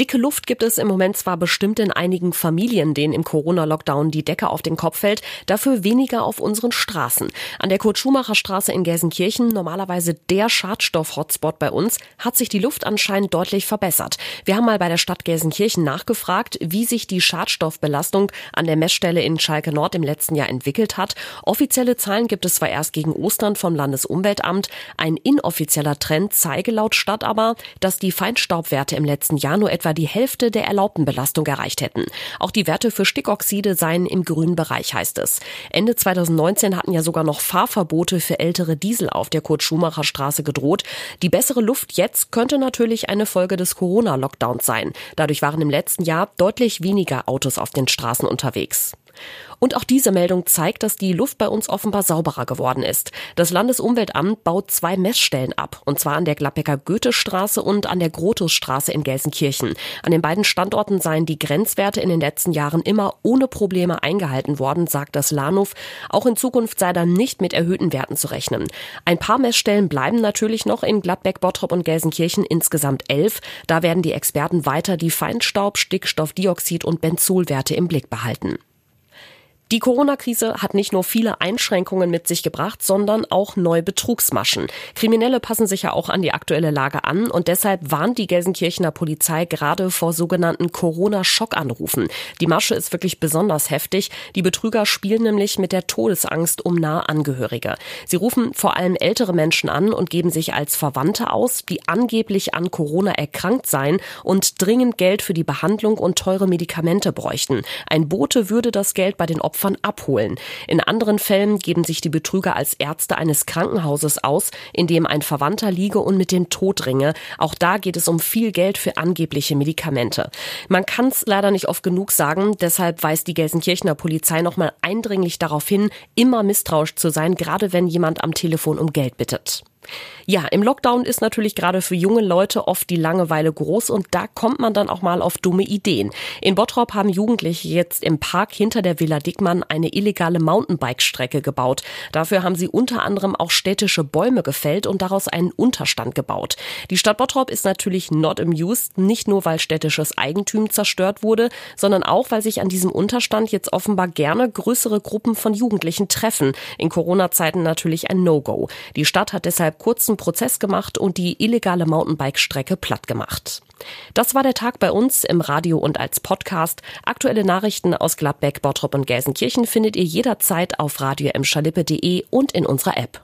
Dicke Luft gibt es im Moment zwar bestimmt in einigen Familien, denen im Corona-Lockdown die Decke auf den Kopf fällt, dafür weniger auf unseren Straßen. An der Kurt-Schumacher-Straße in Gelsenkirchen, normalerweise der Schadstoff-Hotspot bei uns, hat sich die Luft anscheinend deutlich verbessert. Wir haben mal bei der Stadt Gelsenkirchen nachgefragt, wie sich die Schadstoffbelastung an der Messstelle in Schalke Nord im letzten Jahr entwickelt hat. Offizielle Zahlen gibt es zwar erst gegen Ostern vom Landesumweltamt. Ein inoffizieller Trend zeige laut Stadt aber, dass die Feinstaubwerte im letzten Jahr nur etwa etwa die Hälfte der erlaubten Belastung erreicht hätten. Auch die Werte für Stickoxide seien im grünen Bereich, heißt es. Ende 2019 hatten ja sogar noch Fahrverbote für ältere Diesel auf der Kurt-Schumacher-Straße gedroht. Die bessere Luft jetzt könnte natürlich eine Folge des Corona-Lockdowns sein. Dadurch waren im letzten Jahr deutlich weniger Autos auf den Straßen unterwegs. Und auch diese Meldung zeigt, dass die Luft bei uns offenbar sauberer geworden ist. Das Landesumweltamt baut zwei Messstellen ab, und zwar an der Gladbecker Goethestraße und an der Grotusstraße in Gelsenkirchen. An den beiden Standorten seien die Grenzwerte in den letzten Jahren immer ohne Probleme eingehalten worden, sagt das Lahnhof. Auch in Zukunft sei dann nicht mit erhöhten Werten zu rechnen. Ein paar Messstellen bleiben natürlich noch in Gladbeck, Bottrop und Gelsenkirchen, insgesamt elf. Da werden die Experten weiter die Feinstaub, Stickstoffdioxid und Benzolwerte im Blick behalten. Die Corona-Krise hat nicht nur viele Einschränkungen mit sich gebracht, sondern auch neue Betrugsmaschen. Kriminelle passen sich ja auch an die aktuelle Lage an und deshalb warnt die Gelsenkirchener Polizei gerade vor sogenannten Corona-Schockanrufen. Die Masche ist wirklich besonders heftig. Die Betrüger spielen nämlich mit der Todesangst um nahe Angehörige. Sie rufen vor allem ältere Menschen an und geben sich als Verwandte aus, die angeblich an Corona erkrankt seien und dringend Geld für die Behandlung und teure Medikamente bräuchten. Ein Bote würde das Geld bei den Opfern Opfern abholen. In anderen Fällen geben sich die Betrüger als Ärzte eines Krankenhauses aus, in dem ein Verwandter liege und mit dem Tod ringe. Auch da geht es um viel Geld für angebliche Medikamente. Man kann es leider nicht oft genug sagen, deshalb weist die Gelsenkirchener Polizei nochmal eindringlich darauf hin, immer misstrauisch zu sein, gerade wenn jemand am Telefon um Geld bittet. Ja, im Lockdown ist natürlich gerade für junge Leute oft die Langeweile groß und da kommt man dann auch mal auf dumme Ideen. In Bottrop haben Jugendliche jetzt im Park hinter der Villa Dickmann eine illegale Mountainbike-Strecke gebaut. Dafür haben sie unter anderem auch städtische Bäume gefällt und daraus einen Unterstand gebaut. Die Stadt Bottrop ist natürlich not amused, nicht nur weil städtisches Eigentum zerstört wurde, sondern auch weil sich an diesem Unterstand jetzt offenbar gerne größere Gruppen von Jugendlichen treffen. In Corona-Zeiten natürlich ein No-Go. Die Stadt hat deshalb kurzen Prozess gemacht und die illegale Mountainbike-Strecke platt gemacht. Das war der Tag bei uns im Radio und als Podcast. Aktuelle Nachrichten aus Gladbeck, Bottrop und Gelsenkirchen findet ihr jederzeit auf radio und in unserer App.